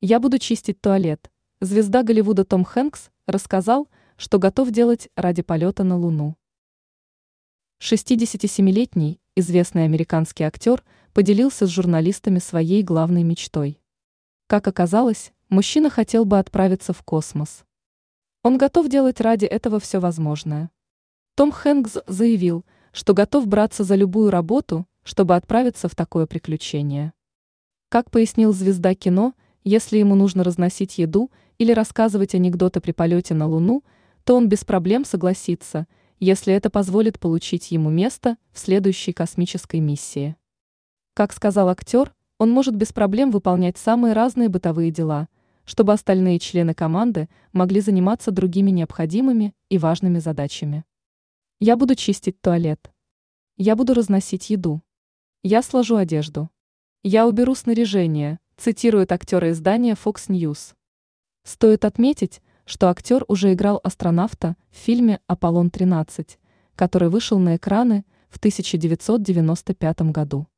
Я буду чистить туалет. Звезда Голливуда Том Хэнкс рассказал, что готов делать ради полета на Луну. 67-летний известный американский актер поделился с журналистами своей главной мечтой. Как оказалось, мужчина хотел бы отправиться в космос. Он готов делать ради этого все возможное. Том Хэнкс заявил, что готов браться за любую работу, чтобы отправиться в такое приключение. Как пояснил звезда кино, если ему нужно разносить еду или рассказывать анекдоты при полете на Луну, то он без проблем согласится, если это позволит получить ему место в следующей космической миссии. Как сказал актер, он может без проблем выполнять самые разные бытовые дела, чтобы остальные члены команды могли заниматься другими необходимыми и важными задачами. Я буду чистить туалет. Я буду разносить еду. Я сложу одежду. Я уберу снаряжение, цитирует актера издания Fox News. Стоит отметить, что актер уже играл астронавта в фильме «Аполлон-13», который вышел на экраны в 1995 году.